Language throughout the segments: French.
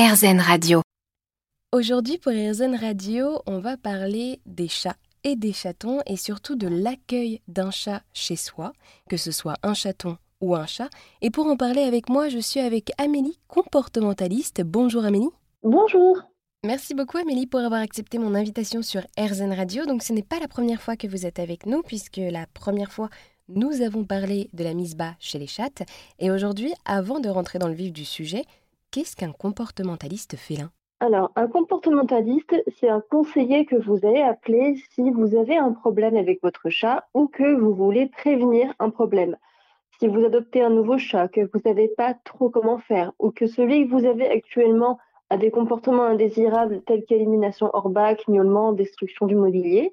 RZN Radio. Aujourd'hui pour RZN Radio, on va parler des chats et des chatons et surtout de l'accueil d'un chat chez soi, que ce soit un chaton ou un chat. Et pour en parler avec moi, je suis avec Amélie, comportementaliste. Bonjour Amélie. Bonjour. Merci beaucoup Amélie pour avoir accepté mon invitation sur RZN Radio. Donc ce n'est pas la première fois que vous êtes avec nous puisque la première fois nous avons parlé de la mise bas chez les chattes. Et aujourd'hui, avant de rentrer dans le vif du sujet, qu'est-ce qu'un comportementaliste félin? Alors, un comportementaliste, c'est un conseiller que vous allez appeler si vous avez un problème avec votre chat ou que vous voulez prévenir un problème. Si vous adoptez un nouveau chat, que vous ne savez pas trop comment faire, ou que celui que vous avez actuellement a des comportements indésirables tels qu'élimination hors bac, miaulement, destruction du mobilier,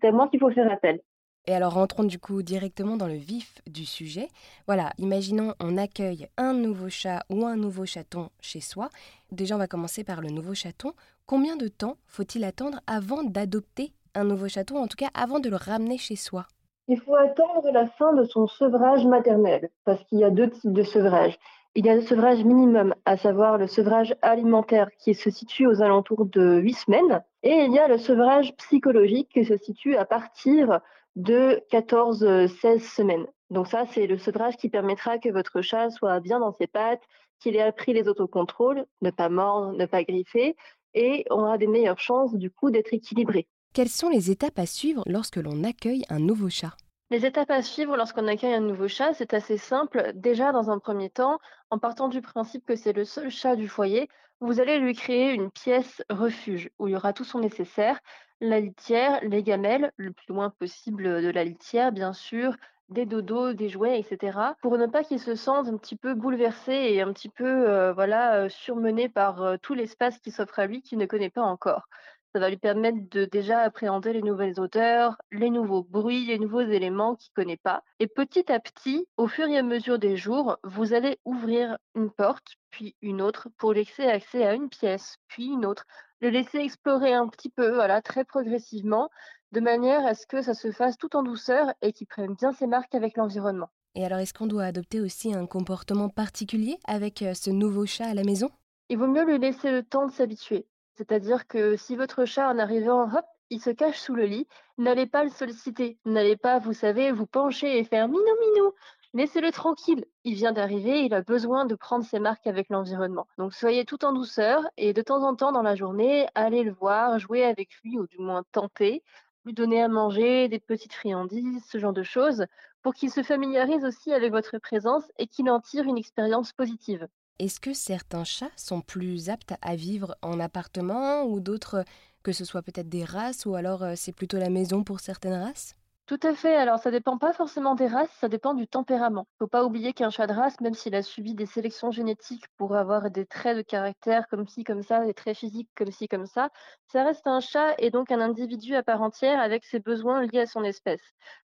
c'est à moi qu'il faut faire appel. Et alors rentrons du coup directement dans le vif du sujet. Voilà, imaginons on accueille un nouveau chat ou un nouveau chaton chez soi. Déjà on va commencer par le nouveau chaton. Combien de temps faut-il attendre avant d'adopter un nouveau chaton, en tout cas avant de le ramener chez soi? Il faut attendre la fin de son sevrage maternel, parce qu'il y a deux types de sevrage. Il y a le sevrage minimum, à savoir le sevrage alimentaire qui se situe aux alentours de 8 semaines, et il y a le sevrage psychologique qui se situe à partir de 14-16 semaines. Donc ça, c'est le sevrage qui permettra que votre chat soit bien dans ses pattes, qu'il ait appris les autocontrôles, ne pas mordre, ne pas griffer, et on aura des meilleures chances du coup d'être équilibré. Quelles sont les étapes à suivre lorsque l'on accueille un nouveau chat? Les étapes à suivre lorsqu'on accueille un nouveau chat, c'est assez simple. Déjà, dans un premier temps, en partant du principe que c'est le seul chat du foyer, vous allez lui créer une pièce refuge où il y aura tout son nécessaire, la litière, les gamelles, le plus loin possible de la litière, bien sûr, des dodos, des jouets, etc. Pour ne pas qu'il se sente un petit peu bouleversé et un petit peu euh, voilà, euh, surmené par euh, tout l'espace qui s'offre à lui qu'il ne connaît pas encore. Ça va lui permettre de déjà appréhender les nouvelles odeurs, les nouveaux bruits, les nouveaux éléments qu'il ne connaît pas. Et petit à petit, au fur et à mesure des jours, vous allez ouvrir une porte, puis une autre, pour laisser accès à une pièce, puis une autre. Le laisser explorer un petit peu, voilà, très progressivement, de manière à ce que ça se fasse tout en douceur et qu'il prenne bien ses marques avec l'environnement. Et alors, est-ce qu'on doit adopter aussi un comportement particulier avec euh, ce nouveau chat à la maison? Il vaut mieux lui laisser le temps de s'habituer. C'est-à-dire que si votre chat, en arrivant, hop, il se cache sous le lit, n'allez pas le solliciter. N'allez pas, vous savez, vous pencher et faire minou minou. Laissez-le tranquille. Il vient d'arriver, il a besoin de prendre ses marques avec l'environnement. Donc soyez tout en douceur et de temps en temps dans la journée, allez le voir, jouer avec lui ou du moins tenter, lui donner à manger, des petites friandises, ce genre de choses, pour qu'il se familiarise aussi avec votre présence et qu'il en tire une expérience positive. Est-ce que certains chats sont plus aptes à vivre en appartement ou d'autres, que ce soit peut-être des races ou alors euh, c'est plutôt la maison pour certaines races? Tout à fait. Alors, ça dépend pas forcément des races, ça dépend du tempérament. Faut pas oublier qu'un chat de race, même s'il a subi des sélections génétiques pour avoir des traits de caractère comme ci, comme ça, des traits physiques comme ci, comme ça, ça reste un chat et donc un individu à part entière avec ses besoins liés à son espèce.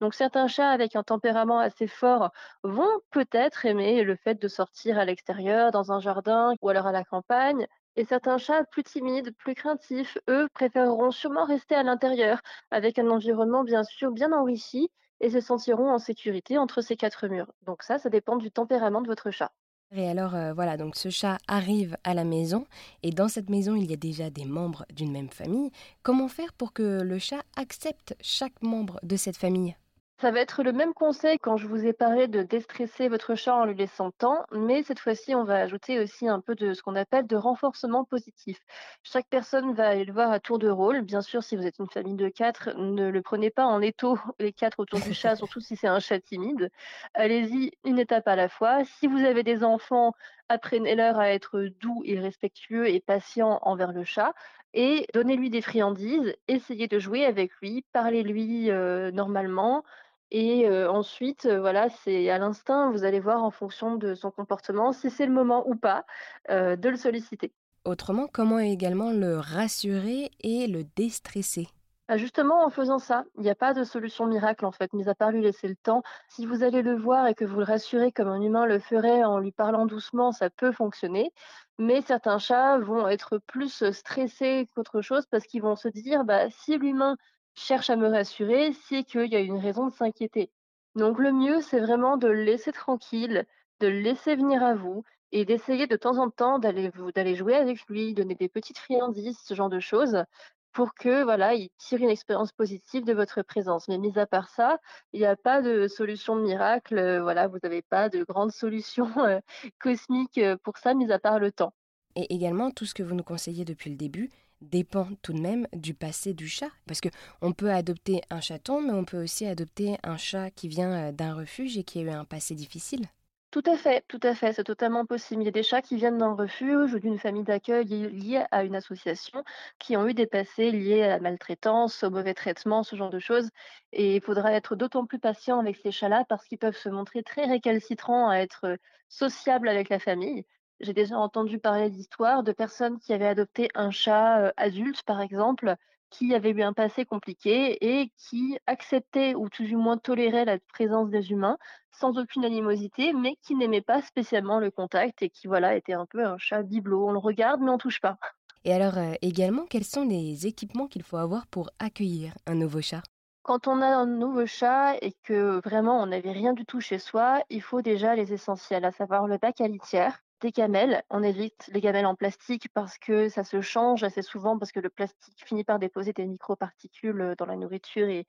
Donc, certains chats avec un tempérament assez fort vont peut-être aimer le fait de sortir à l'extérieur, dans un jardin ou alors à la campagne, et certains chats plus timides, plus craintifs, eux, préféreront sûrement rester à l'intérieur, avec un environnement bien sûr bien enrichi, et se sentiront en sécurité entre ces quatre murs. Donc ça, ça dépend du tempérament de votre chat. Et alors euh, voilà, donc ce chat arrive à la maison et dans cette maison il y a déjà des membres d'une même famille. Comment faire pour que le chat accepte chaque membre de cette famille? Ça va être le même conseil quand je vous ai parlé de déstresser votre chat en lui laissant temps, mais cette fois-ci, on va ajouter aussi un peu de ce qu'on appelle de renforcement positif. Chaque personne va aller le voir à tour de rôle. Bien sûr, si vous êtes une famille de quatre, ne le prenez pas en étau les quatre autour du chat, surtout si c'est un chat timide. Allez-y une étape à la fois. Si vous avez des enfants, apprenez-leur à être doux et respectueux et patients envers le chat et donnez-lui des friandises, essayez de jouer avec lui, parlez-lui euh, normalement, et ensuite, voilà, c'est à l'instinct, vous allez voir en fonction de son comportement, si c'est le moment ou pas, de le solliciter. Autrement, comment également le rassurer et le déstresser? Bah, justement, en faisant ça, il n'y a pas de solution miracle en fait, mis à part lui laisser le temps. Si vous allez le voir et que vous le rassurez comme un humain le ferait en lui parlant doucement, ça peut fonctionner. Mais certains chats vont être plus stressés qu'autre chose parce qu'ils vont se dire, bah, si l'humain cherche à me rassurer, c'est qu'il y a une raison de s'inquiéter. Donc le mieux, c'est vraiment de le laisser tranquille, de le laisser venir à vous et d'essayer de temps en temps d'aller jouer avec lui, donner des petites friandises, ce genre de choses, pour que voilà, il tire une expérience positive de votre présence. Mais mis à part ça, il n'y a pas de solution miracle, heu, voilà, vous n'avez pas de grande solution, heu, cosmique, heu, pour ça, mis à part le temps. Et également, tout ce que vous nous conseillez depuis le début dépend tout de même du passé du chat. Parce que on peut adopter un chaton, mais on peut aussi adopter un chat qui vient euh, d'un refuge et qui a eu un passé difficile. Tout à fait, tout à fait, c'est totalement possible. Il y a des chats qui viennent d'un refuge ou d'une famille d'accueil li liée à une association, qui ont eu des passés liés à la maltraitance, au mauvais traitement, ce genre de choses et il faudra être d'autant plus patient avec ces chats-là parce qu'ils peuvent se montrer très récalcitrants à être, heu, sociables avec la famille. J'ai déjà entendu parler d'histoires de personnes qui avaient adopté un chat, heu, adulte, par exemple, qui avait eu un passé compliqué et qui acceptait ou tout du moins tolérait la présence des humains sans aucune animosité, mais qui n'aimait pas spécialement le contact et qui, voilà, était un peu un chat bibelot. On le regarde, mais on touche pas. Et alors euh, également, quels sont les équipements qu'il faut avoir pour accueillir un nouveau chat? Quand on a un nouveau chat et que vraiment on n'avait rien du tout chez soi, il faut déjà les essentiels, à savoir le bac à litière, des gamelles. On évite les gamelles en plastique parce que ça se change assez souvent parce que le plastique finit par déposer des microparticules euh, dans la nourriture et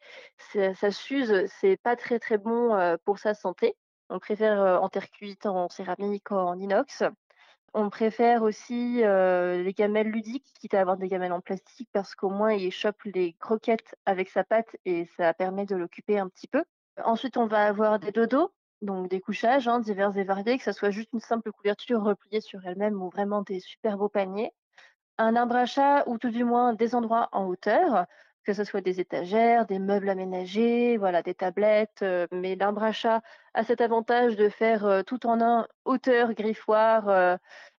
ça, s'use. C'est pas très très bon euh, pour sa santé. On préfère euh, en terre cuite, en céramique, en inox. On préfère aussi les gamelles ludiques, quitte à avoir des gamelles en plastique, parce qu'au moins il chope les croquettes avec sa patte et ça permet de l'occuper un petit peu. Ensuite, on va avoir des dodos, donc des couchages hein, divers et variés, que ça soit juste une simple couverture repliée sur elle-même ou vraiment des super beaux paniers. Un arbre chat ou tout du moins des endroits en hauteur, que ce soit des étagères, des meubles aménagés, voilà, des tablettes. euh, mais l'arbre à chat a cet avantage de faire euh, tout en un hauteur, griffoir euh,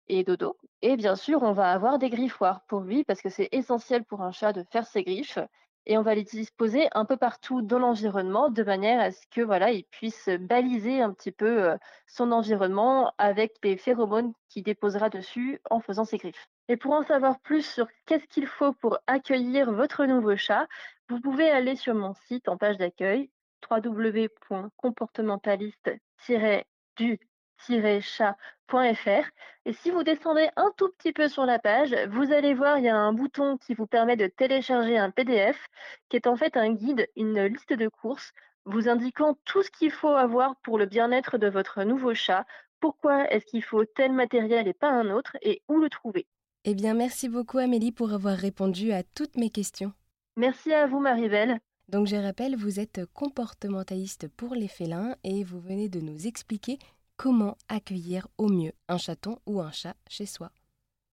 et dodo. Et bien sûr, on va avoir des griffoirs pour lui parce que c'est essentiel pour un chat de faire ses griffes. Et on va les disposer un peu partout dans l'environnement de manière à ce que voilà, il puisse baliser un petit peu euh, son environnement avec les phéromones qu'il déposera dessus en faisant ses griffes. Et pour en savoir plus sur qu'est-ce qu'il faut pour accueillir votre nouveau chat, vous pouvez aller sur mon site en page d'accueil www.comportementaliste-du-chat.fr et si vous descendez un tout petit peu sur la page, vous allez voir, il y a un bouton qui vous permet de télécharger un PDF qui est en fait un guide, une liste de courses vous indiquant tout ce qu'il faut avoir pour le bien-être de votre nouveau chat, pourquoi est-ce qu'il faut tel matériel et pas un autre et où le trouver. Eh bien, merci beaucoup Amélie pour avoir répondu à toutes mes questions. Merci à vous Maribel. Donc je rappelle, vous êtes comportementaliste pour les félins et vous venez de nous expliquer comment accueillir au mieux un chaton ou un chat chez soi.